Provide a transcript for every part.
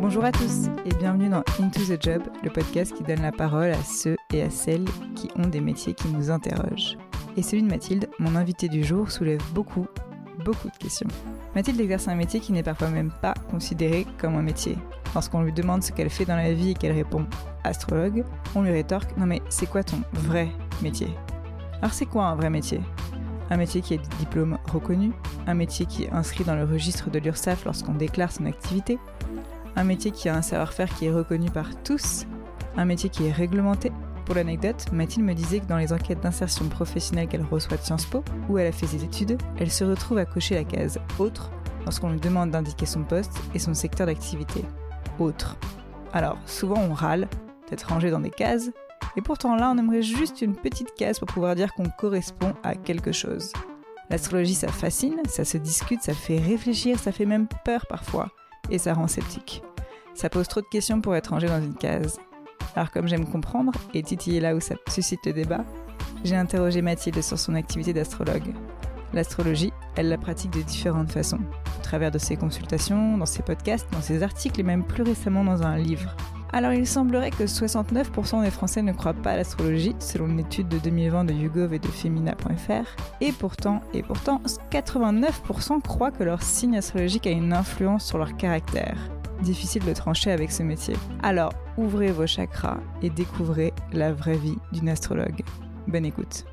Bonjour à tous et bienvenue dans Into the Job, le podcast qui donne la parole à ceux et à celles qui ont des métiers qui nous interrogent. Et celui de Mathilde, mon invité du jour, soulève beaucoup, beaucoup de questions. Mathilde exerce un métier qui n'est parfois même pas considéré comme un métier. Lorsqu'on lui demande ce qu'elle fait dans la vie et qu'elle répond astrologue, on lui rétorque Non mais c'est quoi ton vrai métier? Alors c'est quoi un vrai métier? Un métier qui a des diplômes reconnus, un métier qui est inscrit dans le registre de l'URSSAF lorsqu'on déclare son activité, un métier qui a un savoir-faire qui est reconnu par tous, un métier qui est réglementé. Pour l'anecdote, Mathilde me disait que dans les enquêtes d'insertion professionnelle qu'elle reçoit de Sciences Po, où elle a fait ses études, elle se retrouve à cocher la case autre lorsqu'on lui demande d'indiquer son poste et son secteur d'activité. Autre. Alors, souvent on râle d'être rangé dans des cases, et pourtant là on aimerait juste une petite case pour pouvoir dire qu'on correspond à quelque chose. L'astrologie ça fascine, ça se discute, ça fait réfléchir, ça fait même peur parfois, et ça rend sceptique. Ça pose trop de questions pour être rangé dans une case. Alors comme j'aime comprendre et titiller là où ça suscite le débat, j'ai interrogé Mathilde sur son activité d'astrologue. L'astrologie, elle la pratique de différentes façons, au travers de ses consultations, dans ses podcasts, dans ses articles et même plus récemment dans un livre. Alors il semblerait que 69% des Français ne croient pas à l'astrologie, selon une étude de 2020 de YouGov et de Femina.fr, et pourtant, et pourtant, 89% croient que leur signe astrologique a une influence sur leur caractère. Difficile de trancher avec ce métier. Alors, ouvrez vos chakras et découvrez la vraie vie d'une astrologue. Bonne écoute.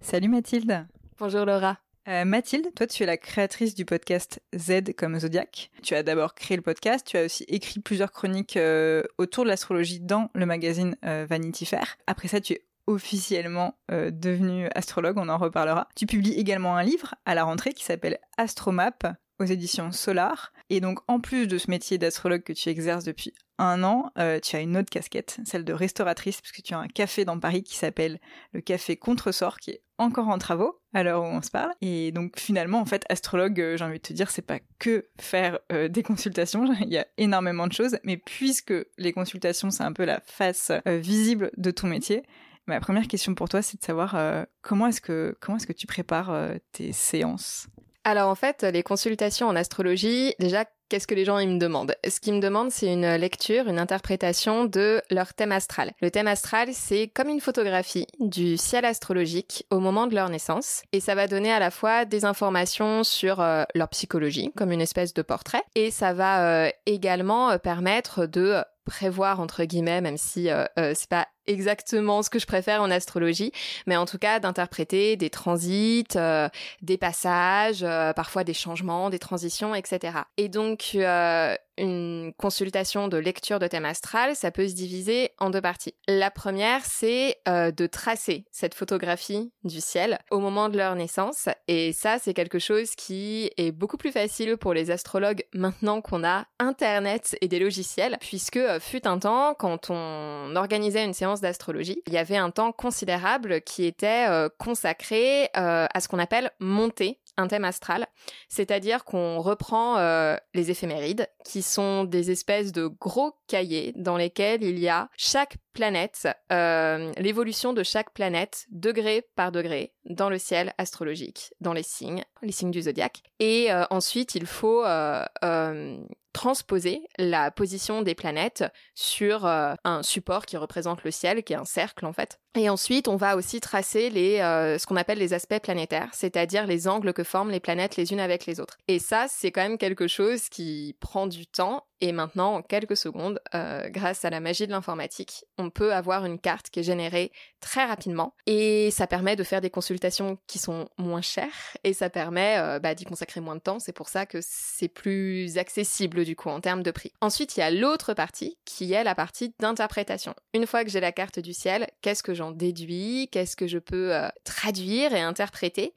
Salut Mathilde. Bonjour Laura. Euh, Mathilde, toi tu es la créatrice du podcast Z comme Zodiac. Tu as d'abord créé le podcast, tu as aussi écrit plusieurs chroniques euh, autour de l'astrologie dans le magazine euh, Vanity Fair. Après ça, tu es officiellement devenue astrologue, on en reparlera. Tu publies également un livre à la rentrée qui s'appelle Astromap aux éditions Solar. Et donc en plus de ce métier d'astrologue que tu exerces depuis un an, euh, tu as une autre casquette, celle de restauratrice, parce que tu as un café dans Paris qui s'appelle le Café Contresort, qui est encore en travaux à l'heure où on se parle. Et donc finalement, en fait, astrologue, euh, j'ai envie de te dire, c'est pas que faire euh, des consultations, il y a énormément de choses, mais puisque les consultations, c'est un peu la face visible de ton métier, ma première question pour toi, c'est de savoir comment est-ce que tu prépares tes séances? Alors en fait, les consultations en astrologie, déjà, qu'est-ce que les gens ils me demandent? Ce qu'ils me demandent, c'est une lecture, une interprétation de leur thème astral. Le thème astral, c'est comme une photographie du ciel astrologique au moment de leur naissance, et ça va donner à la fois des informations sur euh, leur psychologie, comme une espèce de portrait, et ça va euh, également euh, permettre de prévoir entre guillemets, même si euh, euh, c'est pas exactement ce que je préfère en astrologie, mais en tout cas d'interpréter des transits, euh, des passages, euh, parfois des changements, des transitions, etc. Et donc une consultation de lecture de thème astral, ça peut se diviser en deux parties. La première, c'est euh, de tracer cette photographie du ciel au moment de leur naissance, et ça, c'est quelque chose qui est beaucoup plus facile pour les astrologues maintenant qu'on a Internet et des logiciels, puisque euh, fut un temps quand on organisait une séance d'astrologie, il y avait un temps considérable qui était euh, consacré à ce qu'on appelle monter un thème astral, c'est-à-dire qu'on reprend euh, les éphémérides, qui sont des espèces de gros cahiers dans lesquels il y a chaque planète, euh, l'évolution de chaque planète, degré par degré, dans le ciel astrologique, dans les signes, les signes du zodiaque. Et euh, ensuite, il faut euh, euh, transposer la position des planètes sur un support qui représente le ciel, qui est un cercle en fait. Et ensuite, on va aussi tracer les ce qu'on appelle les aspects planétaires, c'est-à-dire les angles que forment les planètes les unes avec les autres. Et ça, c'est quand même quelque chose qui prend du temps. Et maintenant, en quelques secondes, euh, grâce à la magie de l'informatique, on peut avoir une carte qui est générée très rapidement. Et ça permet de faire des consultations qui sont moins chères. Et ça permet euh, bah, d'y consacrer moins de temps. C'est pour ça que c'est plus accessible du coup en termes de prix. Ensuite, il y a l'autre partie qui est la partie d'interprétation. Une fois que j'ai la carte du ciel, qu'est-ce que j'en déduis? Qu'est-ce que je peux euh, traduire et interpréter?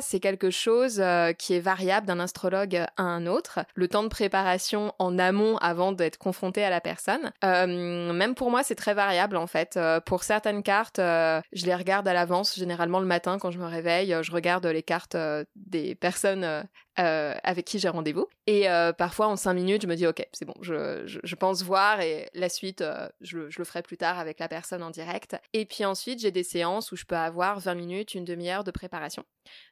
C'est quelque chose euh, qui est variable d'un astrologue à un autre. Le temps de préparation en amont avant d'être confronté à la personne. Euh, même pour moi, c'est très variable en fait. Euh, pour certaines cartes, je les regarde à l'avance, généralement le matin quand je me réveille. je regarde les cartes des personnes euh, avec qui j'ai rendez-vous. Et parfois, en cinq minutes, je me dis, ok, c'est bon, je, je, pense voir et la suite, je, je, le ferai plus tard avec la personne en direct. Et puis ensuite, j'ai des séances où je peux avoir 20 minutes, une demi-heure de préparation,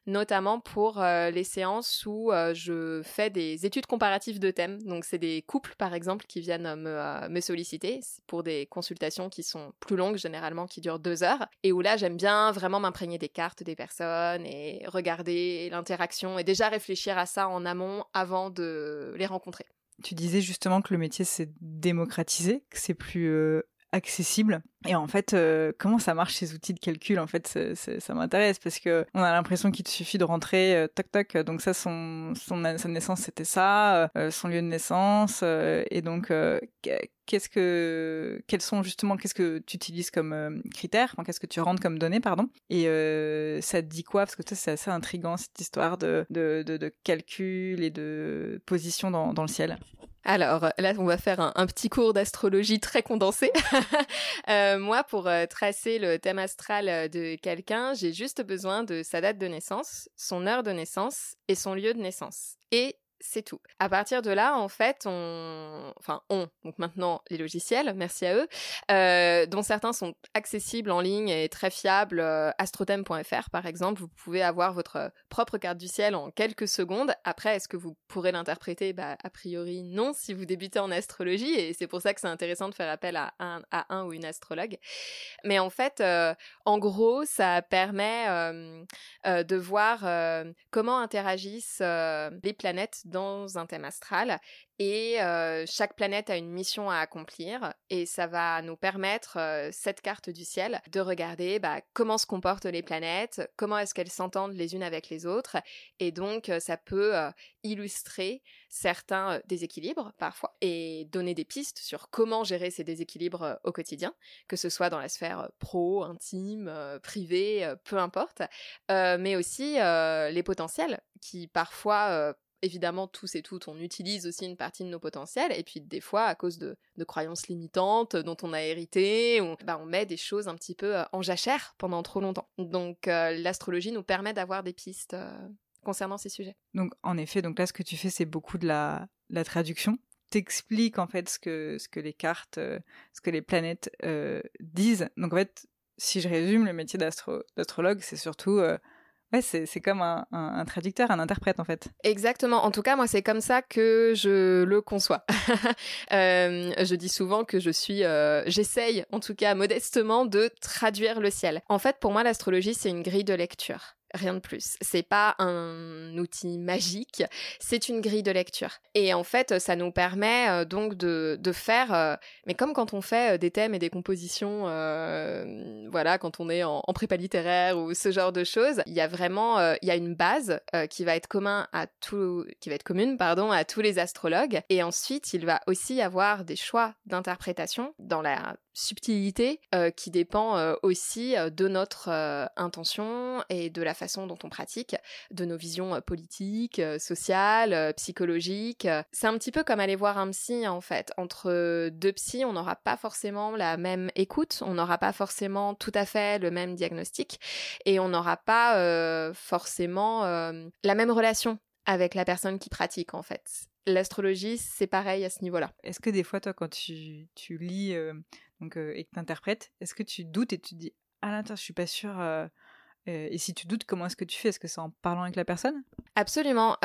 notamment pour les séances où je fais des études comparatives de thèmes. Donc, c'est des couples, par exemple, qui viennent me, me solliciter pour des consultations qui sont plus longues, généralement, qui durent deux heures, et où là, j'aime bien vraiment m'imprégner des cartes des personnes et regarder l'interaction et déjà réfléchir à ça en amont avant de les rencontrer. Tu disais justement que le métier s'est démocratisé, que c'est plus euh, accessible. Et en fait, euh, comment ça marche ces outils de calcul En fait, ça m'intéresse parce que on a l'impression qu'il te suffit de rentrer euh, toc toc. Donc ça, son, son sa naissance c'était ça, euh, son lieu de naissance. et donc, qu'est-ce que, quels sont justement, qu'est-ce que tu utilises comme critères Qu'est-ce que tu rentres comme données, pardon Et ça te dit quoi? Parce que ça, c'est assez intrigant cette histoire de, de, de, calcul et de position dans, dans le ciel. Alors là, on va faire un, petit cours d'astrologie très condensé. euh, moi, pour euh, tracer le thème astral euh, de quelqu'un, j'ai juste besoin de sa date de naissance, son heure de naissance et son lieu de naissance. C'est tout. À partir de là, en fait, on, enfin, on, donc maintenant les logiciels, merci à eux, euh, dont certains sont accessibles en ligne et très fiables. Euh, astrothème.fr, par exemple, vous pouvez avoir votre propre carte du ciel en quelques secondes. Après, est-ce que vous pourrez l'interpréter? Bah, a priori, non, si vous débutez en astrologie, et c'est pour ça que c'est intéressant de faire appel à un, à un ou une astrologue. Mais en fait, euh, en gros, ça permet euh, euh, de voir comment interagissent les planètes dans un thème astral et chaque planète a une mission à accomplir et ça va nous permettre, cette carte du ciel, de regarder bah, comment se comportent les planètes, comment est-ce qu'elles s'entendent les unes avec les autres et donc ça peut illustrer certains déséquilibres parfois et donner des pistes sur comment gérer ces déséquilibres au quotidien, que ce soit dans la sphère pro, intime, privée, peu importe, mais aussi les potentiels qui parfois évidemment, tous et toutes, on utilise aussi une partie de nos potentiels, et puis des fois, à cause de, croyances limitantes dont on a hérité, on, bah, on met des choses un petit peu euh, en jachère pendant trop longtemps. Donc euh, l'astrologie nous permet d'avoir des pistes euh, concernant ces sujets. Donc en effet, donc là, ce que tu fais, c'est beaucoup de la, la traduction. T'expliques en fait ce que, ce que les cartes, ce que les planètes disent. Donc en fait, si je résume, le métier d'astrologue, c'est surtout Ouais, c'est comme un, un, traducteur, un interprète en fait. Exactement. En tout cas, moi, c'est comme ça que je le conçois. euh, je dis souvent que je suis, euh, j'essaye, en tout cas modestement, de traduire le ciel. En fait, pour moi, l'astrologie, c'est une grille de lecture rien de plus. C'est pas un outil magique, c'est une grille de lecture. Et en fait, ça nous permet euh, donc de, de faire, euh, mais comme quand on fait euh, des thèmes et des compositions, voilà, quand on est en, prépa littéraire ou ce genre de choses, il y a vraiment, il y a une base qui va être commun à tout, qui va être commune, pardon, à tous les astrologues. Et ensuite, il va aussi y avoir des choix d'interprétation dans la subtilité euh, qui dépend euh, aussi euh, de notre intention et de la façon dont on pratique, de nos visions politiques, sociales, psychologiques. C'est un petit peu comme aller voir un psy en fait. Entre deux psys, on n'aura pas forcément la même écoute, on n'aura pas forcément tout à fait le même diagnostic et on n'aura pas forcément la même relation avec la personne qui pratique en fait. L'astrologie, c'est pareil à ce niveau-là. Est-ce que des fois, toi, quand tu, tu lis donc, euh, et que tu interprètes, est-ce que tu doutes et tu te dis Ah là, je suis pas sûre euh, euh, et si tu doutes, comment est-ce que tu fais? Est-ce que c'est en parlant avec la personne? Absolument.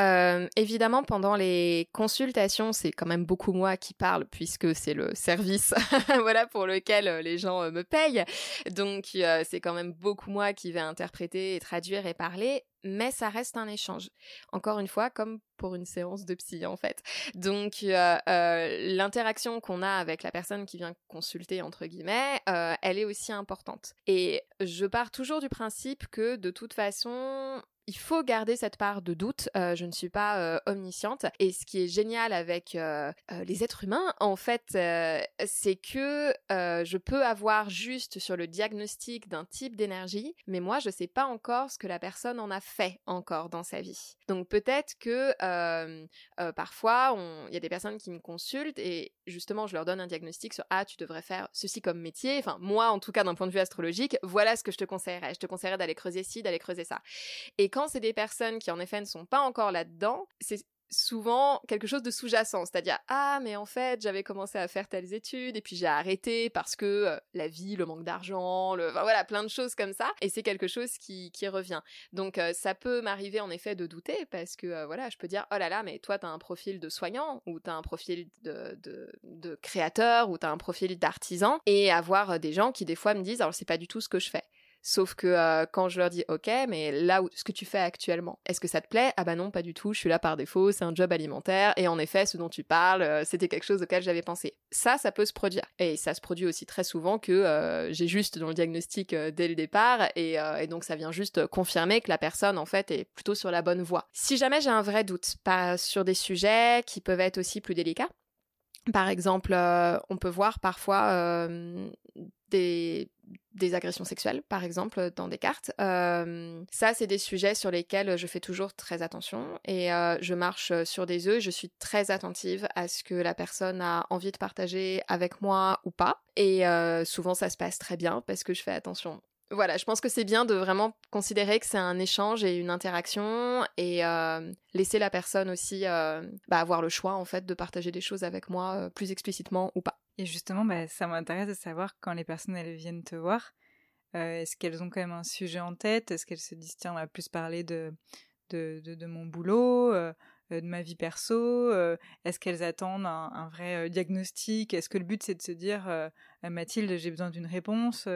évidemment, pendant les consultations, c'est quand même beaucoup moi qui parle puisque c'est le service, voilà, pour lequel les gens me payent. Donc, c'est quand même beaucoup moi qui vais interpréter et traduire et parler mais ça reste un échange. Encore une fois, comme pour une séance de psy en fait. Donc euh, euh, l'interaction qu'on a avec la personne qui vient consulter entre guillemets, euh, elle est aussi importante. Et je pars toujours du principe que de toute façon, il faut garder cette part de doute. Euh, je ne suis pas euh, omnisciente. Et ce qui est génial avec euh, les êtres humains, en fait, c'est que je peux avoir juste sur le diagnostic d'un type d'énergie, mais moi, je ne sais pas encore ce que la personne en a fait encore dans sa vie. Donc peut-être que parfois, il y a des personnes qui me consultent et justement, je leur donne un diagnostic sur ah, tu devrais faire ceci comme métier. Enfin, moi, en tout cas, d'un point de vue astrologique, voilà ce que je te conseillerais. Je te conseillerais d'aller creuser ci, d'aller creuser ça. Et quand c'est des personnes qui en effet ne sont pas encore là-dedans, c'est souvent quelque chose de sous-jacent, c'est-à-dire ah mais en fait j'avais commencé à faire telles études et puis j'ai arrêté parce que euh, la vie, le manque d'argent, le enfin, voilà plein de choses comme ça et c'est quelque chose qui, qui revient. Donc euh, ça peut m'arriver en effet de douter parce que euh, voilà je peux dire oh là là mais toi t'as un profil de soignant ou t'as un profil de, de, de créateur ou t'as un profil d'artisan et avoir des gens qui des fois me disent alors c'est pas du tout ce que je fais. Sauf que euh, quand je leur dis OK, mais là où ce que tu fais actuellement, est-ce que ça te plaît? Ah bah non, pas du tout, je suis là par défaut, c'est un job alimentaire et en effet, ce dont tu parles, euh, c'était quelque chose auquel j'avais pensé. Ça, ça peut se produire. Et ça se produit aussi très souvent que euh, j'ai juste dans le diagnostic dès le départ et, et, donc ça vient juste confirmer que la personne en fait est plutôt sur la bonne voie. Si jamais j'ai un vrai doute, pas sur des sujets qui peuvent être aussi plus délicats, par exemple, on peut voir parfois des, agressions sexuelles, par exemple, dans des cartes. Euh, ça, c'est des sujets sur lesquels je fais toujours très attention et euh, je marche sur des œufs. Je suis très attentive à ce que la personne a envie de partager avec moi ou pas. Et euh, souvent, ça se passe très bien parce que je fais attention voilà, je pense que c'est bien de vraiment considérer que c'est un échange et une interaction et laisser la personne aussi bah, avoir le choix en fait de partager des choses avec moi plus explicitement ou pas. Et justement, bah, ça m'intéresse de savoir quand les personnes elles viennent te voir, euh, est-ce qu'elles ont quand même un sujet en tête? Est-ce qu'elles se disent tiens, on va plus parler de de, de, mon boulot, euh, de ma vie perso euh, Est-ce qu'elles attendent un vrai diagnostic? Est-ce que le but c'est de se dire Mathilde, j'ai besoin d'une réponse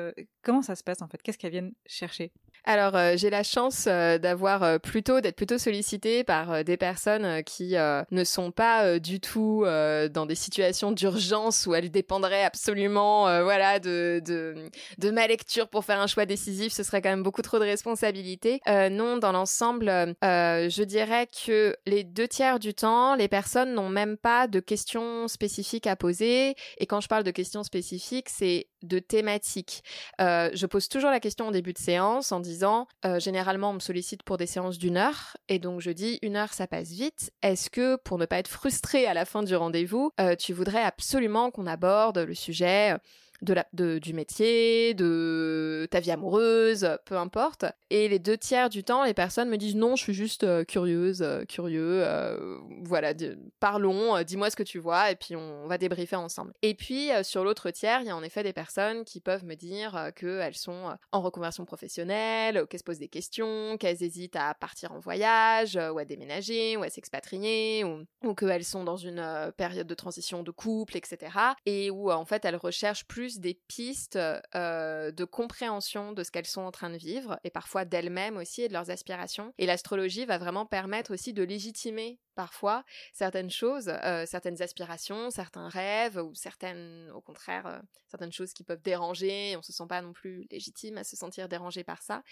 Comment ça se passe en fait? Qu'est-ce qu'elles viennent chercher? Alors euh, j'ai la chance euh, d'avoir euh, plutôt d'être plutôt sollicitée par des personnes qui ne sont pas du tout dans des situations d'urgence où elles dépendraient absolument voilà de ma lecture pour faire un choix décisif, ce serait quand même beaucoup trop de responsabilité. non, dans l'ensemble, je dirais que les deux tiers du temps, les personnes n'ont même pas de questions spécifiques à poser. Et quand je parle de questions spécifiques, c'est de thématiques. je pose toujours la question au début de séance en disant euh, généralement on me sollicite pour des séances d'une heure et donc je dis une heure ça passe vite. Est-ce que pour ne pas être frustré à la fin du rendez-vous, euh, tu voudrais absolument qu'on aborde le sujet de la, de, du métier, de ta vie amoureuse, peu importe. Et les deux tiers du temps, les personnes me disent non, je suis juste euh, curieuse, euh, curieux, euh, voilà, parlons, dis-moi ce que tu vois, et puis on, va débriefer ensemble. Et puis sur l'autre tiers, il y a en effet des personnes qui peuvent me dire qu'elles sont en reconversion professionnelle, qu'elles se posent des questions, qu'elles hésitent à partir en voyage, ou à déménager, ou à s'expatrier, ou, ou qu'elles sont dans une période de transition de couple, etc. Et où en fait elles recherchent plus des pistes euh, de compréhension de ce qu'elles sont en train de vivre et parfois d'elles-mêmes aussi et de leurs aspirations. Et l'astrologie va vraiment permettre aussi de légitimer parfois certaines choses, euh, certaines aspirations, certains rêves ou certaines, au contraire, euh, certaines choses qui peuvent déranger. On se sent pas non plus légitime à se sentir dérangé par ça.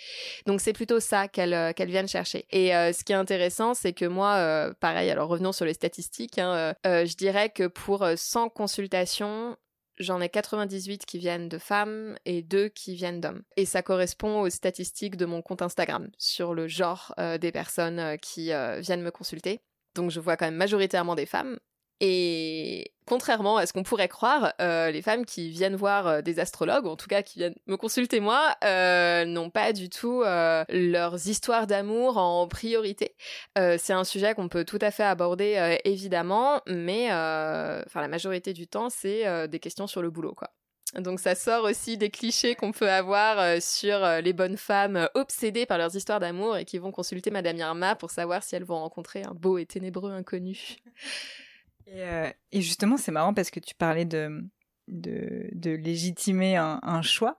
Donc c'est plutôt ça qu'elles qu'elles viennent chercher. Et ce qui est intéressant, c'est que moi, pareil, alors revenons sur les statistiques, hein, je dirais que pour 100 consultations, j'en ai 98 qui viennent de femmes et 2 qui viennent d'hommes. Et ça correspond aux statistiques de mon compte Instagram sur le genre euh, des personnes euh, qui euh, viennent me consulter. Donc je vois quand même majoritairement des femmes et contrairement à ce qu'on pourrait croire, euh, les femmes qui viennent voir euh, des astrologues, en tout cas qui viennent me consulter moi, euh, n'ont pas du tout leurs histoires d'amour en priorité. c'est un sujet qu'on peut tout à fait aborder évidemment, mais enfin la majorité du temps c'est des questions sur le boulot quoi. Donc ça sort aussi des clichés qu'on peut avoir sur les bonnes femmes obsédées par leurs histoires d'amour et qui vont consulter Madame Irma pour savoir si elles vont rencontrer un beau et ténébreux inconnu. Euh, et, justement, c'est marrant parce que tu parlais de, légitimer un, choix.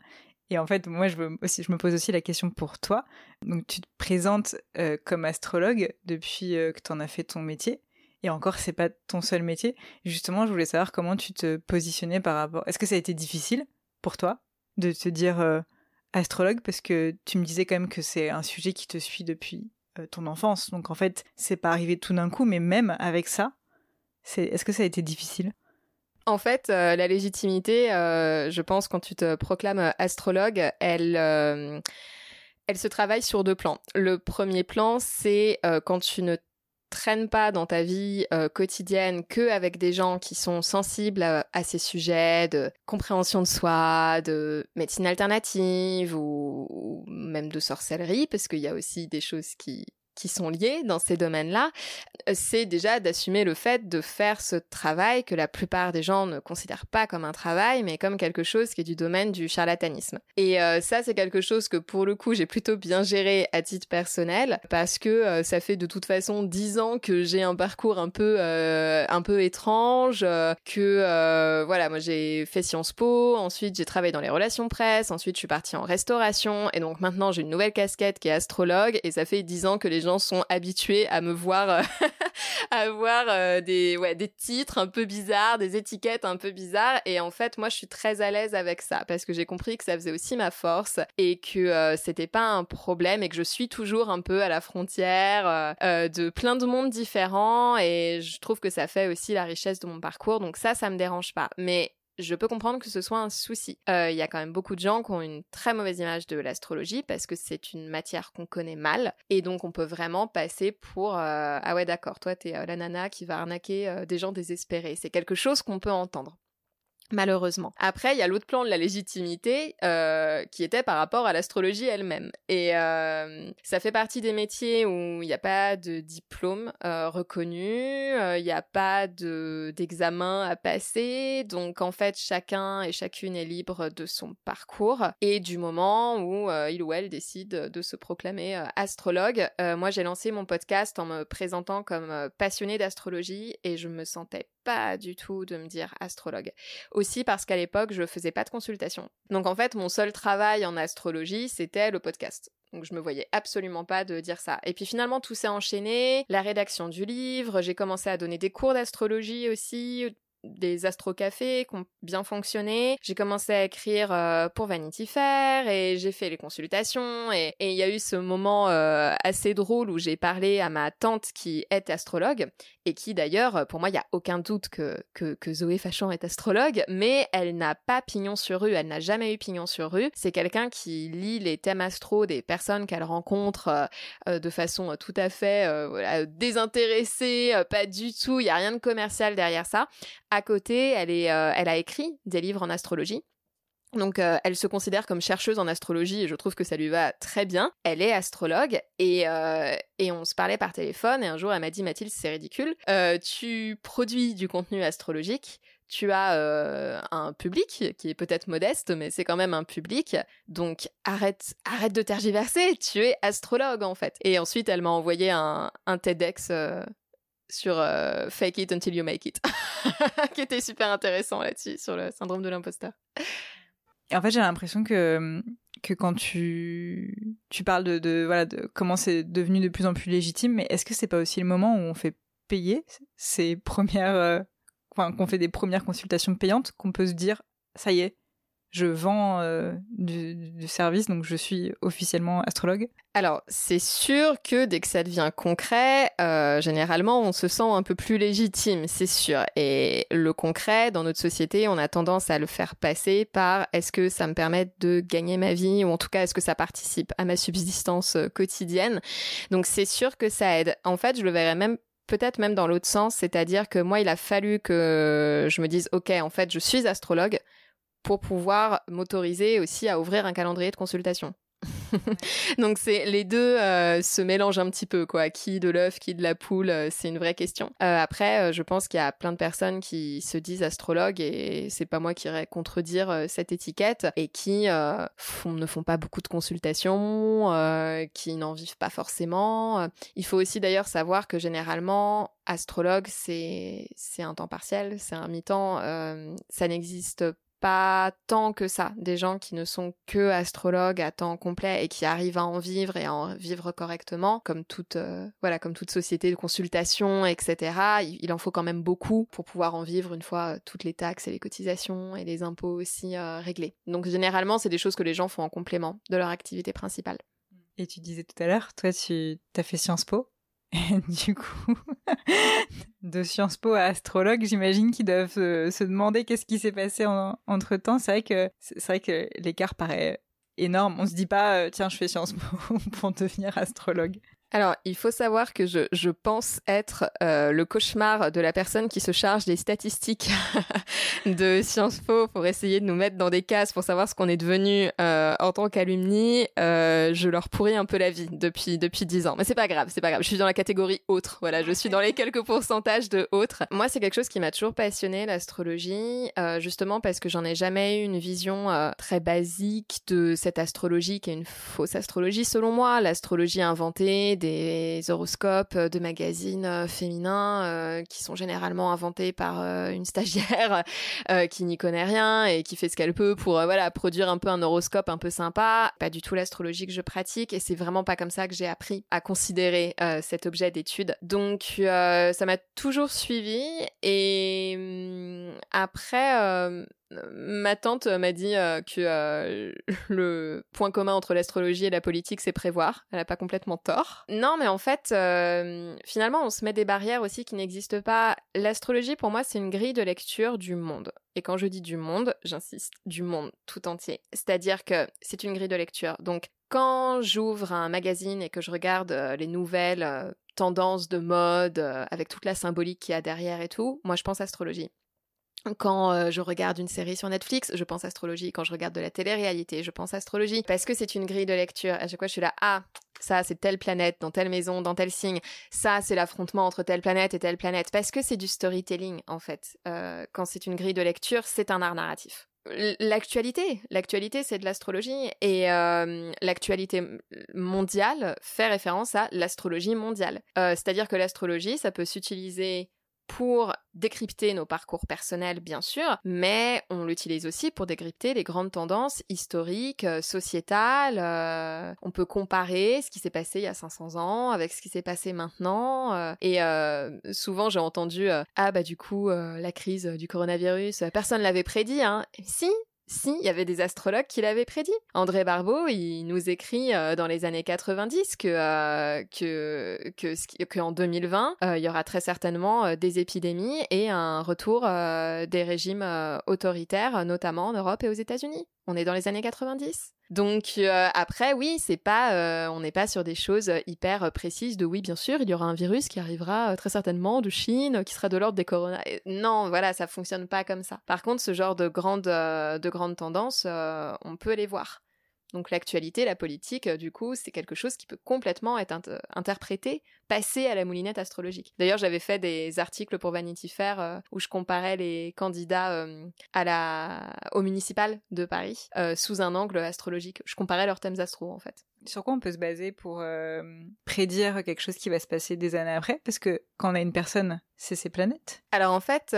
Et en fait, moi, je me pose aussi la question pour toi. Donc, tu te présentes euh, comme astrologue depuis euh, que tu en as fait ton métier. Et encore, c'est pas ton seul métier. Justement, je voulais savoir comment tu te positionnais par rapport. Est-ce que ça a été difficile pour toi de te dire astrologue? Parce que tu me disais quand même que c'est un sujet qui te suit depuis ton enfance. Donc, en fait, c'est pas arrivé tout d'un coup, mais même avec ça, est-ce que ça a été difficile? En fait, euh, la légitimité, euh, je pense, quand tu te proclames astrologue, elle, euh, elle se travaille sur deux plans. Le premier plan, c'est quand tu ne traînes pas dans ta vie euh, quotidienne que avec des gens qui sont sensibles à, ces sujets de compréhension de soi, de médecine alternative ou même de sorcellerie, parce qu'il y a aussi des choses qui qui sont liés dans ces domaines-là, euh, c'est déjà d'assumer le fait de faire ce travail que la plupart des gens ne considèrent pas comme un travail, mais comme quelque chose qui est du domaine du charlatanisme. Et euh, ça, c'est quelque chose que pour le coup, j'ai plutôt bien géré à titre personnel, parce que euh, ça fait de toute façon dix ans que j'ai un parcours un peu, un peu étrange, que voilà, moi j'ai fait Sciences Po, ensuite j'ai travaillé dans les relations presse, ensuite je suis partie en restauration, et donc maintenant j'ai une nouvelle casquette qui est astrologue, et ça fait dix ans que les gens sont habitués à me voir euh, avoir euh, des ouais des titres un peu bizarres, des étiquettes un peu bizarres. Et en fait moi je suis très à l'aise avec ça parce que j'ai compris que ça faisait aussi ma force et que euh, c'était pas un problème et que je suis toujours un peu à la frontière de plein de mondes différents. Et je trouve que ça fait aussi la richesse de mon parcours. Donc ça ça me dérange pas. Mais je peux comprendre que ce soit un souci. Euh, il y a quand même beaucoup de gens qui ont une très mauvaise image de l'astrologie parce que c'est une matière qu'on connaît mal et donc on peut vraiment passer pour euh, ah ouais d'accord toi t'es euh, la nana qui va arnaquer des gens désespérés. C'est quelque chose qu'on peut entendre malheureusement. Après, il y a l'autre plan de la légitimité euh, qui était par rapport à l'astrologie elle-même. Et euh, ça fait partie des métiers où il n'y a pas de diplôme euh, reconnu, il n'y a pas de d'examen à passer, donc en fait chacun et chacune est libre de son parcours et du moment où il ou elle décide de se proclamer astrologue. moi, j'ai lancé mon podcast en me présentant comme passionnée d'astrologie et je me sentais du tout de me dire astrologue. Aussi parce qu'à l'époque, je faisais pas de consultation. Donc en fait, mon seul travail en astrologie, c'était le podcast. Donc je me voyais absolument pas de dire ça. Et puis finalement tout s'est enchaîné, la rédaction du livre, j'ai commencé à donner des cours d'astrologie aussi des astrocafés qui ont bien fonctionné. J'ai commencé à écrire euh, pour Vanity Fair et j'ai fait les consultations et il y a eu ce moment euh, assez drôle où j'ai parlé à ma tante qui est astrologue et qui d'ailleurs, pour moi, il n'y a aucun doute que, que, Zoé Fachon est astrologue, mais elle n'a pas pignon sur rue, elle n'a jamais eu pignon sur rue. C'est quelqu'un qui lit les thèmes astro des personnes qu'elle rencontre euh, de façon tout à fait désintéressée, pas du tout, il n'y a rien de commercial derrière ça à côté, euh, elle a écrit des livres en astrologie. Donc euh, elle se considère comme chercheuse en astrologie et je trouve que ça lui va très bien. Elle est astrologue et, euh, on se parlait par téléphone et un jour elle m'a dit Mathilde c'est ridicule, tu produis du contenu astrologique, tu as un public qui est peut-être modeste mais c'est quand même un public donc arrête arrête de tergiverser, tu es astrologue en fait. Et ensuite elle m'a envoyé un TEDx sur euh, Fake It Until You Make It, qui était super intéressant là-dessus, sur le syndrome de l'imposteur. En fait, j'ai l'impression que, que quand tu, tu parles de, de, voilà, de comment c'est devenu de plus en plus légitime, mais est-ce que c'est pas aussi le moment où on fait payer ces premières, euh, enfin, qu'on fait des premières consultations payantes, qu'on peut se dire, ça y est, je vends euh, du, service, donc je suis officiellement astrologue Alors, c'est sûr que dès que ça devient concret, euh, généralement, on se sent un peu plus légitime, c'est sûr. Et le concret, dans notre société, on a tendance à le faire passer par est-ce que ça me permet de gagner ma vie, ou en tout cas, est-ce que ça participe à ma subsistance euh, quotidienne. Donc, c'est sûr que ça aide. En fait, je le verrais même peut-être même dans l'autre sens, c'est-à-dire que moi, il a fallu que je me dise, ok, en fait, je suis astrologue, pour pouvoir m'autoriser aussi à ouvrir un calendrier de consultation. Donc c'est les deux euh, se mélangent un petit peu quoi. Qui de l'œuf, qui de la poule, euh, c'est une vraie question. Euh, après, je pense qu'il y a plein de personnes qui se disent astrologues et c'est pas moi qui irais contredire cette étiquette et qui ne font pas beaucoup de consultations, qui n'en vivent pas forcément. Il faut aussi d'ailleurs savoir que généralement astrologue c'est c'est un temps partiel, c'est un mi-temps, ça n'existe pas tant que ça. Des gens qui ne sont que astrologues à temps complet et qui arrivent à en vivre et à en vivre correctement comme toute euh, voilà comme toute société de consultation etc il, en faut quand même beaucoup pour pouvoir en vivre une fois euh, toutes les taxes et les cotisations et les impôts aussi euh, réglés. Donc généralement c'est des choses que les gens font en complément de leur activité principale. Et tu disais tout à l'heure toi tu as fait Sciences Po du coup, de Sciences Po à astrologue, j'imagine qu'ils doivent se, demander qu'est-ce qui s'est passé entre temps. C'est vrai que c'est vrai que l'écart paraît énorme. On se dit pas euh, tiens je fais Sciences Po pour devenir astrologue. Alors, il faut savoir que je, je pense être euh, le cauchemar de la personne qui se charge des statistiques de Sciences Po pour essayer de nous mettre dans des cases pour savoir ce qu'on est devenu euh, en tant qu'alumni. Euh, je leur pourris un peu la vie depuis depuis dix ans, mais c'est pas grave, c'est pas grave. Je suis dans la catégorie autre. Voilà, je suis dans les quelques pourcentages de autres. Moi, c'est quelque chose qui m'a toujours passionné l'astrologie, euh, justement parce que j'en ai jamais eu une vision euh, très basique de cette astrologie qui est une fausse astrologie selon moi. L'astrologie inventée des horoscopes de magazines euh, féminins euh, qui sont généralement inventés par euh, une stagiaire qui n'y connaît rien et qui fait ce qu'elle peut pour voilà produire un peu un horoscope un peu sympa. Pas du tout l'astrologie que je pratique et c'est vraiment pas comme ça que j'ai appris à considérer cet objet d'étude. Donc ça m'a toujours suivi et hum, après ma tante m'a dit euh, que euh, le point commun entre l'astrologie et la politique, c'est prévoir. Elle a pas complètement tort. Non, mais en fait, euh, finalement, on se met des barrières aussi qui n'existent pas. L'astrologie, pour moi, c'est une grille de lecture du monde. Et quand je dis du monde, j'insiste, du monde tout entier. C'est-à-dire que c'est une grille de lecture. Donc, quand j'ouvre un magazine et que je regarde les nouvelles tendances de mode avec toute la symbolique qu'il y a derrière et tout, moi, je pense astrologie. Quand euh, je regarde une série sur Netflix, je pense astrologie. Quand je regarde de la télé-réalité, je pense astrologie. Parce que c'est une grille de lecture. À chaque fois, je suis là, ah, ça, c'est telle planète, dans telle maison, dans tel signe. Ça, c'est l'affrontement entre telle planète et telle planète. Parce que c'est du storytelling, en fait. Euh, quand c'est une grille de lecture, c'est un art narratif. L'actualité, l'actualité, c'est de l'astrologie. Et euh, l'actualité mondiale fait référence à l'astrologie mondiale. C'est-à-dire que l'astrologie, ça peut s'utiliser pour décrypter nos parcours personnels, bien sûr, mais on l'utilise aussi pour décrypter les grandes tendances historiques, euh, sociétales. Euh, on peut comparer ce qui s'est passé il y a 500 ans avec ce qui s'est passé maintenant. Euh, et souvent, j'ai entendu ah bah du coup la crise du coronavirus, personne l'avait prédit. Hein. Si, si, il y avait des astrologues qui l'avaient prédit. André Barbeau, il nous écrit euh, dans les années 90 que euh, que que qu'en 2020, euh, il y aura très certainement des épidémies et un retour des régimes autoritaires, notamment en Europe et aux États-Unis. On est dans les années 90. Donc euh, après, oui, c'est pas, euh, on n'est pas sur des choses hyper précises de oui, bien sûr, il y aura un virus qui arrivera euh, très certainement de Chine, qui sera de l'ordre des corona. Non, voilà, ça fonctionne pas comme ça. Par contre, ce genre de grandes, de grandes tendances, on peut les voir. Donc l'actualité, la politique, euh, du coup, c'est quelque chose qui peut complètement être interprété, passer à la moulinette astrologique. D'ailleurs, j'avais fait des articles pour Vanity Fair euh, où je comparais les candidats euh, à la au municipal de Paris sous un angle astrologique. Je comparais leurs thèmes astro en fait. Sur quoi on peut se baser pour prédire quelque chose qui va se passer des années après? Parce que quand on a une personne, c'est ses planètes. Alors en fait,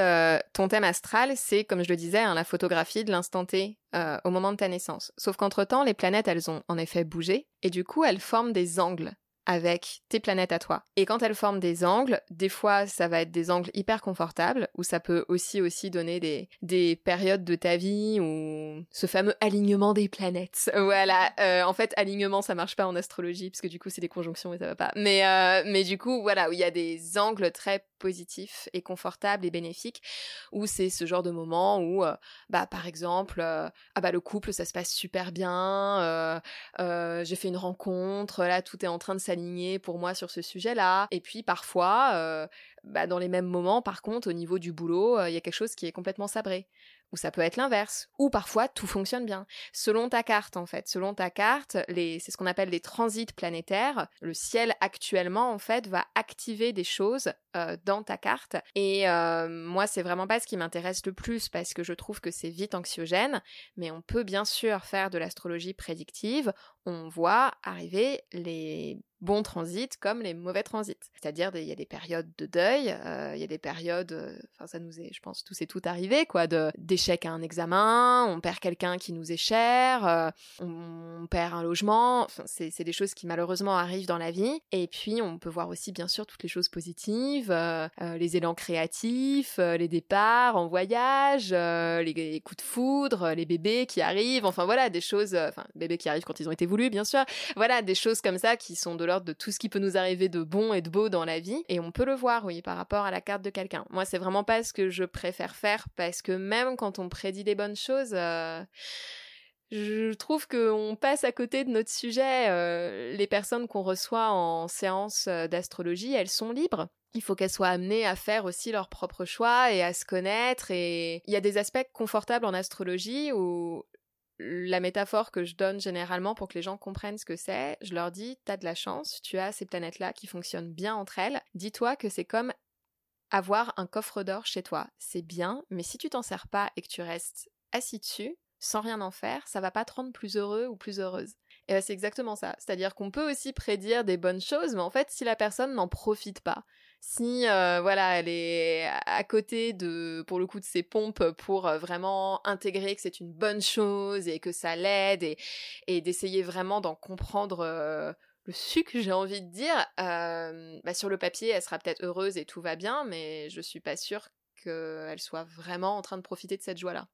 ton thème astral, c'est comme je le disais, hein, la photographie de l'instant T au moment de ta naissance. Sauf qu'entre-temps, les planètes, elles ont en effet bougé, et du coup, elles forment des angles avec tes planètes à toi. Et quand elles forment des angles, des fois ça va être des angles hyper confortables, ou ça peut aussi aussi donner des, des périodes de ta vie où ce fameux alignement des planètes. Voilà, euh, en fait alignement ça marche pas en astrologie parce que du coup c'est des conjonctions et ça va pas. Mais euh, mais du coup voilà où il y a des angles très positifs et confortables et bénéfiques où c'est ce genre de moment où euh, bah par exemple ah bah le couple ça se passe super bien, j'ai fait une rencontre, là tout est en train de s'aligner pour moi sur ce sujet-là. Et puis parfois, euh, bah, dans les mêmes moments, par contre, au niveau du boulot, euh, il y a quelque chose qui est complètement sabré ou ça peut être l'inverse, ou parfois tout fonctionne bien. Selon ta carte, en fait, selon ta carte, c'est ce qu'on appelle les transits planétaires. Le ciel actuellement, en fait, va activer des choses euh, dans ta carte. Et euh, moi, c'est vraiment pas ce qui m'intéresse le plus parce que je trouve que c'est vite anxiogène. Mais on peut bien sûr faire de l'astrologie prédictive. On voit arriver les bons transits comme les mauvais transits. C'est-à-dire, il y a des périodes de deuil, euh, il y a des périodes, enfin ça nous est, je pense, tous et tout arrivé, quoi, de d'échec à un examen, on perd quelqu'un qui nous est cher, euh, on, perd un logement, enfin, c'est des choses qui malheureusement arrivent dans la vie. Et puis on peut voir aussi bien sûr toutes les choses positives, euh, les élans créatifs, les départs en voyage, les, les, coups de foudre, les bébés qui arrivent, enfin voilà, des choses, enfin bébés qui arrivent quand ils ont été voulus, bien sûr, voilà, des choses comme ça qui sont de de tout ce qui peut nous arriver de bon et de beau dans la vie. Et on peut le voir, oui, par rapport à la carte de quelqu'un. Moi, c'est vraiment pas ce que je préfère faire parce que même quand on prédit des bonnes choses, euh, je trouve qu'on passe à côté de notre sujet. Euh, les personnes qu'on reçoit en séance euh, d'astrologie, elles sont libres. Il faut qu'elles soient amenées à faire aussi leur propre choix et à se connaître. Et il y a des aspects confortables en astrologie où la métaphore que je donne généralement pour que les gens comprennent ce que c'est, je leur dis, t'as de la chance, tu as ces planètes-là qui fonctionnent bien entre elles. Dis-toi que c'est comme avoir un coffre d'or chez toi. C'est bien, mais si tu t'en sers pas et que tu restes assis dessus, sans rien en faire, ça va pas te rendre plus heureux ou plus heureuse. Et ben, c'est exactement ça. C'est-à-dire qu'on peut aussi prédire des bonnes choses, mais en fait, si la personne n'en profite pas, si euh, voilà, elle est à côté de, pour le coup, de ses pompes pour euh, vraiment intégrer que c'est une bonne chose et que ça l'aide et, d'essayer vraiment d'en comprendre euh, le sucre, j'ai envie de dire, bah, sur le papier, elle sera peut-être heureuse et tout va bien, mais je suis pas sûre qu'elle soit vraiment en train de profiter de cette joie-là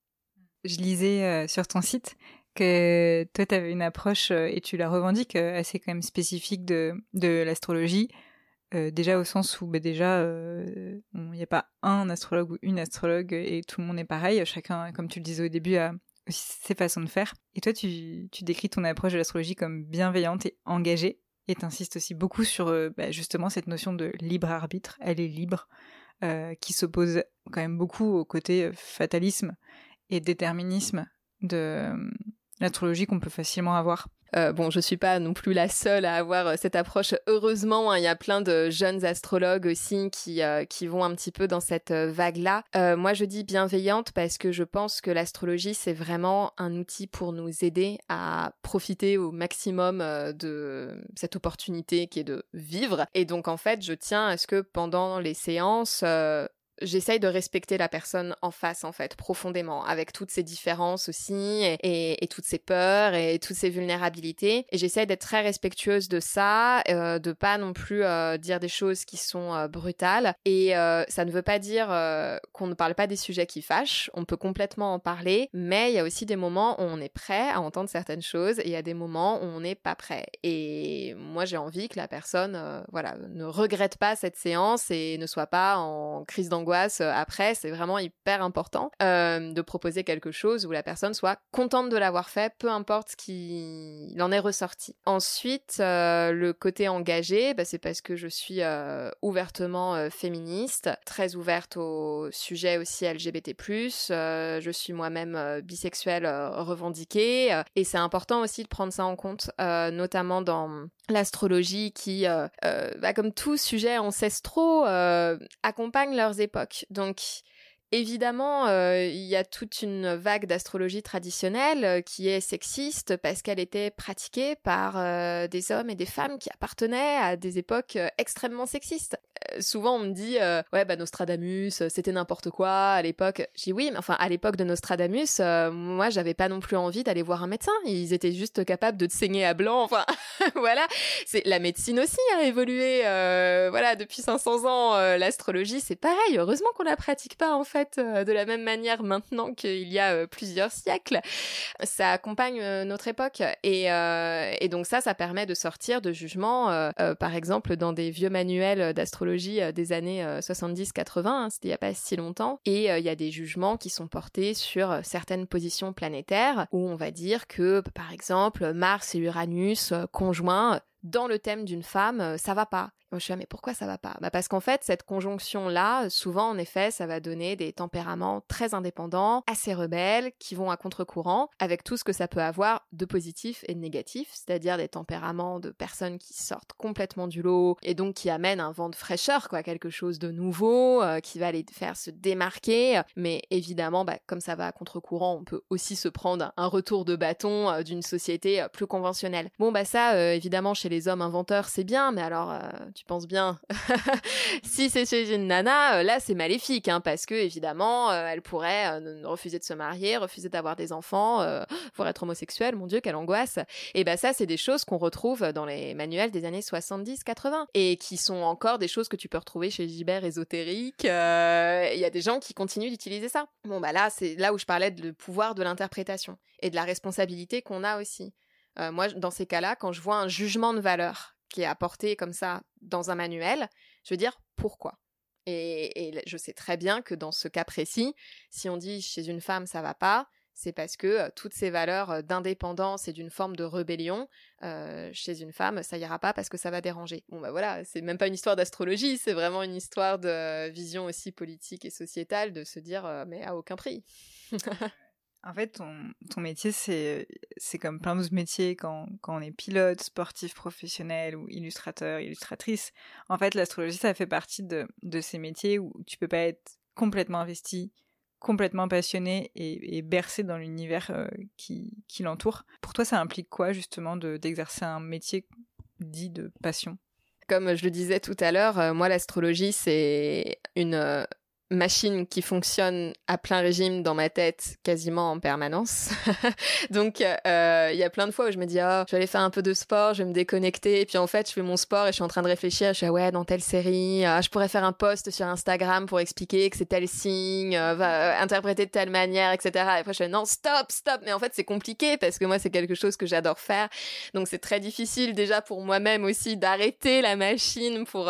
je lisais sur ton site que toi, tu avais une approche, et tu la revendiques, assez quand même spécifique de, de l'astrologie. Déjà au sens où bah, déjà il n'y a pas un astrologue ou une astrologue et tout le monde est pareil. Chacun, comme tu le disais au début, a aussi ses façons de faire. Et toi, tu, décris ton approche de l'astrologie comme bienveillante et engagée. Et t'insistes aussi beaucoup sur bah, justement cette notion de libre arbitre. Elle est libre, qui s'oppose quand même beaucoup au côté fatalisme et déterminisme de euh, l'astrologie qu'on peut facilement avoir. Euh, bon, je suis pas non plus la seule à avoir euh, cette approche. Heureusement, hein, il y a plein de jeunes astrologues aussi qui qui vont un petit peu dans cette vague-là. moi, je dis bienveillante parce que je pense que l'astrologie c'est vraiment un outil pour nous aider à profiter au maximum de cette opportunité qui est de vivre. Et donc, en fait, je tiens à ce que pendant les séances j'essaye de respecter la personne en face en fait profondément avec toutes ses différences aussi et, toutes ses peurs et toutes ses vulnérabilités. Et j'essaye d'être très respectueuse de ça euh, de pas non plus euh, dire des choses qui sont euh, brutales. Et euh, ça ne veut pas dire euh, qu'on ne parle pas des sujets qui fâchent. On peut complètement en parler mais il y a aussi des moments où on est prêt à entendre certaines choses et il y a des moments où on n'est pas prêt. Et moi j'ai envie que la personne voilà ne regrette pas cette séance et ne soit pas en crise d'angoisse euh, après, c'est vraiment hyper important euh, de proposer quelque chose où la personne soit contente de l'avoir fait, peu importe ce qui en est ressorti. Ensuite, euh, le côté engagé, bah, c'est parce que je suis ouvertement féministe, très ouverte au sujet aussi LGBT+. je suis moi-même bisexuelle revendiquée et c'est important aussi de prendre ça en compte, notamment dans l'astrologie qui, bah, comme tout sujet ancestraux, accompagne leurs époques. Donc, Évidemment, euh, il y a toute une vague d'astrologie traditionnelle euh, qui est sexiste parce qu'elle était pratiquée par euh, des hommes et des femmes qui appartenaient à des époques extrêmement sexistes. souvent, on me dit ouais bah Nostradamus, c'était n'importe quoi à l'époque. J'ai oui, mais enfin à l'époque de Nostradamus, moi j'avais pas non plus envie d'aller voir un médecin. Ils étaient juste capables de te saigner à blanc. Enfin voilà, c'est la médecine aussi a évolué. voilà, depuis 500 ans, l'astrologie c'est pareil. Heureusement qu'on la pratique pas en fait euh, de la même manière maintenant qu'il y a euh, plusieurs siècles. Ça accompagne euh, notre époque et, donc ça, ça permet de sortir de jugements, par exemple dans des vieux manuels d'astrologie des années 70-80, hein, c'était il n'y a pas si longtemps, et il y a des jugements qui sont portés sur certaines positions planétaires où on va dire que, par exemple, Mars et Uranus conjoints dans le thème d'une femme, ça va pas. Je suis là, mais pourquoi ça va pas? Bah Parce qu'en fait, cette conjonction-là, souvent, en effet, ça va donner des tempéraments très indépendants, assez rebelles, qui vont à contre-courant, avec tout ce que ça peut avoir de positif et de négatif, c'est-à-dire des tempéraments de personnes qui sortent complètement du lot et donc qui amènent un vent de fraîcheur, quoi, quelque chose de nouveau, euh, qui va les faire se démarquer. Mais évidemment, bah, comme ça va à contre-courant, on peut aussi se prendre un retour de bâton euh, d'une société euh, plus conventionnelle. Bon, bah ça, évidemment, chez les hommes inventeurs, c'est bien, mais alors tu penses bien. si c'est chez une nana, euh, là c'est maléfique, hein, parce que évidemment, euh, elle pourrait euh, refuser de se marier, refuser d'avoir des enfants, voire être homosexuelle. Mon Dieu, quelle angoisse Et ben ça, c'est des choses qu'on retrouve dans les manuels des années 70-80 et qui sont encore des choses que tu peux retrouver chez Gibert ésotérique. Il y a des gens qui continuent d'utiliser ça. Bon bah là, c'est là où je parlais de le pouvoir de l'interprétation et de la responsabilité qu'on a aussi. moi, dans ces cas-là, quand je vois un jugement de valeur qui est apporté comme ça dans un manuel, je veux dire pourquoi? Et, je sais très bien que dans ce cas précis, si on dit chez une femme ça va pas, c'est parce que toutes ces valeurs d'indépendance et d'une forme de rébellion chez une femme, ça ira pas parce que ça va déranger. Bon bah voilà, c'est même pas une histoire d'astrologie, c'est vraiment une histoire de vision aussi politique et sociétale de se dire mais à aucun prix. En fait, ton, métier, c'est, comme plein d'autres métiers quand, quand on est pilote, sportif professionnel ou illustrateur, illustratrice. En fait, l'astrologie, ça fait partie de, ces métiers où tu peux pas être complètement investi, complètement passionné et, bercé dans l'univers euh, qui, qui l'entoure. Pour toi, ça implique quoi, justement, de, d'exercer un métier dit de passion? Comme je le disais tout à l'heure, euh, moi l'astrologie c'est une euh, machine qui fonctionne à plein régime dans ma tête quasiment en permanence. Donc euh, il y a plein de fois où je me dis oh, je vais aller faire un peu de sport, je vais me déconnecter. Et puis en fait je fais mon sport et je suis en train de réfléchir, je suis ah ouais dans telle série, ah, je pourrais faire un post sur Instagram pour expliquer que c'est tel signe, euh, va euh, interpréter de telle manière, etc. Et après je fais non stop stop. Mais en fait c'est compliqué parce que moi c'est quelque chose que j'adore faire. Donc c'est très difficile déjà pour moi-même aussi d'arrêter la machine pour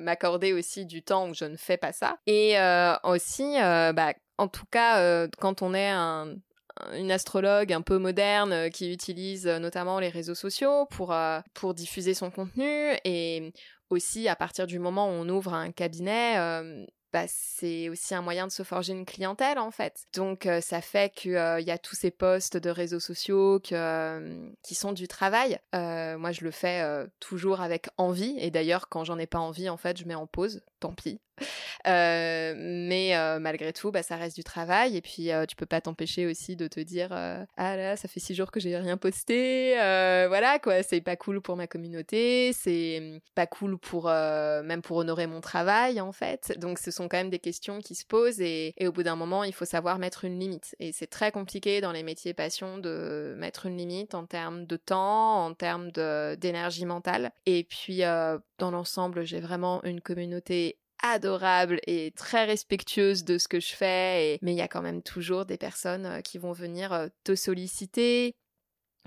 m'accorder aussi du temps où je ne fais pas ça. Et et euh, aussi, euh, bah, en tout cas, euh, quand on est un, une astrologue un peu moderne qui utilise notamment les réseaux sociaux pour, diffuser son contenu et aussi à partir du moment où on ouvre un cabinet, bah, c'est aussi un moyen de se forger une clientèle en fait. Donc ça fait qu'il y a tous ces posts de réseaux sociaux qui sont du travail. moi je le fais toujours avec envie et d'ailleurs quand j'en ai pas envie en fait je mets en pause, tant pis. Euh, mais euh, malgré tout, bah, ça reste du travail. Et puis, euh, tu peux pas t'empêcher aussi de te dire Ah là, ça fait six jours que j'ai rien posté. voilà, quoi. C'est pas cool pour ma communauté. C'est pas cool pour même pour honorer mon travail, en fait. Donc, ce sont quand même des questions qui se posent. Et, et au bout d'un moment, il faut savoir mettre une limite. Et c'est très compliqué dans les métiers passion de mettre une limite en termes de temps, en termes d'énergie mentale. Et puis, dans l'ensemble, j'ai vraiment une communauté adorable et très respectueuse de ce que je fais, mais il y a quand même toujours des personnes euh, qui vont venir euh, te solliciter,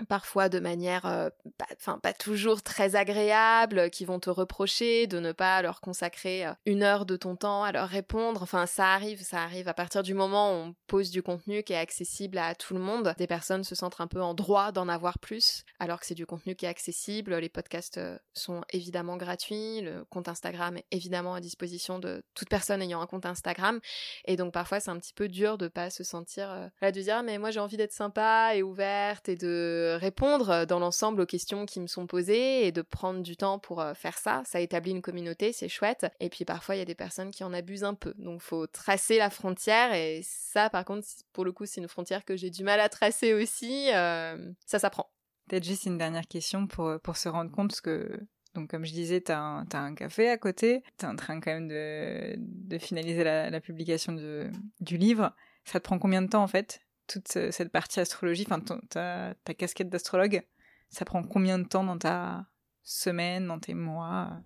parfois de manière euh, enfin pas, toujours très agréable qui vont te reprocher de ne pas leur consacrer euh, une heure de ton temps à leur répondre. Enfin ça arrive ça arrive. À partir du moment où on pose du contenu qui est accessible à tout le monde des personnes se sentent un peu en droit d'en avoir plus alors que c'est du contenu qui est accessible. Les podcasts euh, sont évidemment gratuits. Le compte Instagram est évidemment à disposition de toute personne ayant un compte Instagram. Et donc parfois c'est un petit peu dur de pas se sentir là de dire ah, mais moi j'ai envie d'être sympa et ouverte et de répondre euh, dans l'ensemble aux questions qui me sont posées et de prendre du temps pour euh, faire ça. Ça établit une communauté, c'est chouette. Et puis parfois, il y a des personnes qui en abusent un peu. Donc, faut tracer la frontière. Et ça, par contre, pour le coup, c'est une frontière que j'ai du mal à tracer aussi. Euh, ça s'apprend. Peut-être juste une dernière question pour, pour se rendre compte, que donc, comme je disais, tu as, un café à côté, tu es en train quand même de, de finaliser la, la publication de, du livre. Ça te prend combien de temps en fait? Toute cette partie astrologie, enfin ta, ta casquette d'astrologue, ça prend combien de temps dans ta semaine, dans tes mois?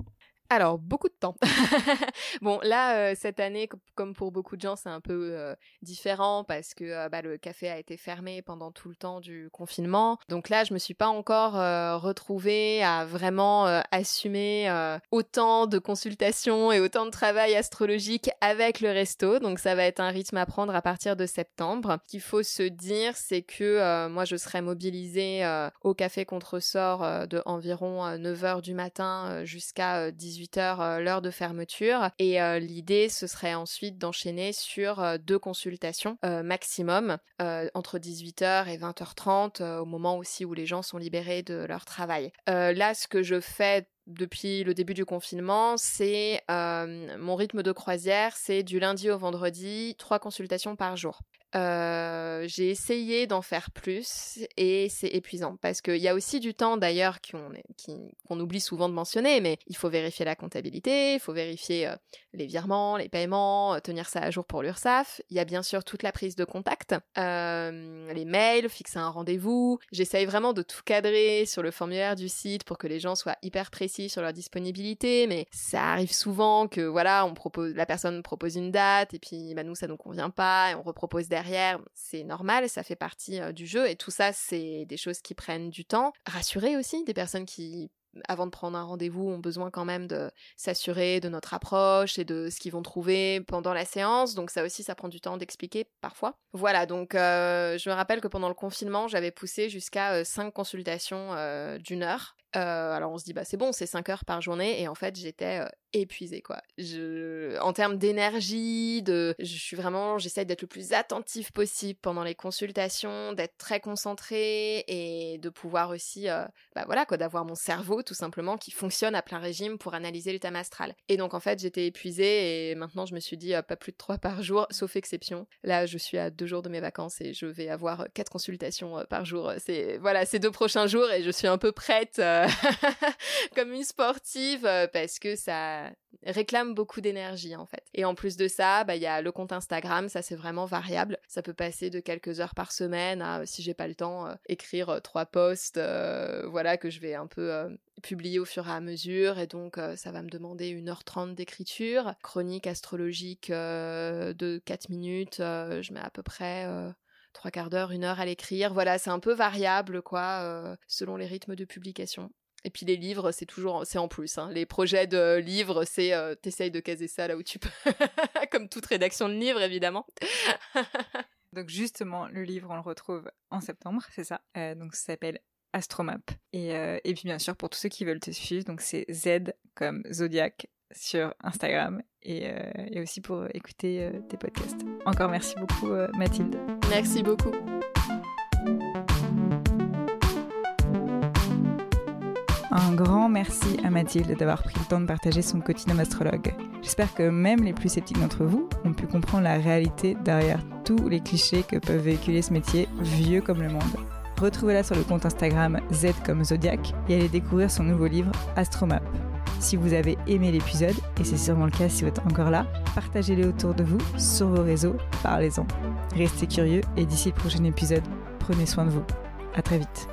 Alors, beaucoup de temps. bon, là, euh, cette année, comme pour beaucoup de gens, c'est un peu euh, différent parce que euh, bah, le café a été fermé pendant tout le temps du confinement. Donc là, je me suis pas encore retrouvée à vraiment assumer autant de consultations et autant de travail astrologique avec le resto. Donc ça va être un rythme à prendre à partir de septembre. Ce qu'il faut se dire, c'est que moi, je serai mobilisée au café contre-sort de environ 9h du matin jusqu'à 18 18h euh, l'heure de fermeture. Et euh, l'idée, ce serait ensuite d'enchaîner sur euh, deux consultations maximum entre 18h et 20h30 au moment aussi où les gens sont libérés de leur travail. là, ce que je fais depuis le début du confinement, c'est mon rythme de croisière, c'est du lundi au vendredi, trois consultations par jour. Euh, j'ai essayé d'en faire plus et c'est épuisant parce qu'il y a aussi du temps d'ailleurs qu'on oublie souvent de mentionner, mais il faut vérifier la comptabilité, il faut vérifier euh, les virements, les paiements, euh, tenir ça à jour pour l'URSSAF. Il y a bien sûr toute la prise de contact, les mails, fixer un rendez-vous. J'essaye vraiment de tout cadrer sur le formulaire du site pour que les gens soient hyper précis sur leur disponibilité, mais ça arrive souvent que voilà, on propose, la personne propose une date et puis bah, nous ça nous convient pas et on repropose derrière c'est normal, ça fait partie euh, du jeu et tout ça, c'est des choses qui prennent du temps. Rassurer aussi des personnes qui avant de prendre un rendez-vous, ont besoin quand même de s'assurer de notre approche et de ce qu'ils vont trouver pendant la séance. Donc ça aussi, ça prend du temps d'expliquer parfois. Voilà, donc euh, je me rappelle que pendant le confinement, j'avais poussé jusqu'à 5 consultations d'une heure. Alors on se dit bah c'est bon, c'est 5 heures par journée et en fait j'étais épuisée quoi. En termes d'énergie, de, je suis vraiment, j'essaie d'être le plus attentif possible pendant les consultations, d'être très concentrée et de pouvoir aussi, euh, bah voilà quoi, d'avoir mon cerveau tout simplement qui fonctionne à plein régime pour analyser l'état astral. Et donc en fait j'étais épuisée et maintenant je me suis dit euh, pas plus de trois par jour, sauf exception. Là je suis à deux jours de mes vacances et je vais avoir quatre consultations euh, par jour. C'est voilà ces deux prochains jours et je suis un peu prête comme une sportive parce que ça réclame beaucoup d'énergie en fait. Et en plus de ça, bah il y a le compte Instagram, ça c'est vraiment variable. Ça peut passer de quelques heures par semaine à si j'ai pas le temps euh, écrire euh, trois posts euh, voilà que je vais un peu publier au fur et à mesure et donc ça va me demander 1h30 d'écriture, chronique astrologique de 4 minutes, je mets à peu près trois quarts d'heure, une heure à l'écrire. Voilà, c'est un peu variable, quoi, selon les rythmes de publication. Et puis les livres, c'est toujours, c'est en plus. Hein. Les projets de livres, c'est euh, t'essayes de caser ça là où tu peux, comme toute rédaction de livre évidemment. donc justement, le livre, on le retrouve en septembre, c'est ça? Euh, donc ça s'appelle Astromap. Et, euh, et puis bien sûr, pour tous ceux qui veulent te suivre, donc c'est Z comme Zodiac sur Instagram et, et aussi pour écouter tes podcasts. Encore merci beaucoup Mathilde. Merci beaucoup. Un grand merci à Mathilde d'avoir pris le temps de partager son quotidien d'astrologue. J'espère que même les plus sceptiques d'entre vous ont pu comprendre la réalité derrière tous les clichés que peuvent véhiculer ce métier vieux comme le monde. Retrouvez-la sur le compte Instagram Z comme Zodiac et allez découvrir son nouveau livre Astromap. Si vous avez aimé l'épisode, et c'est sûrement le cas si vous êtes encore là, partagez-le autour de vous, sur vos réseaux, parlez-en. Restez curieux et d'ici le prochain épisode, prenez soin de vous. À très vite.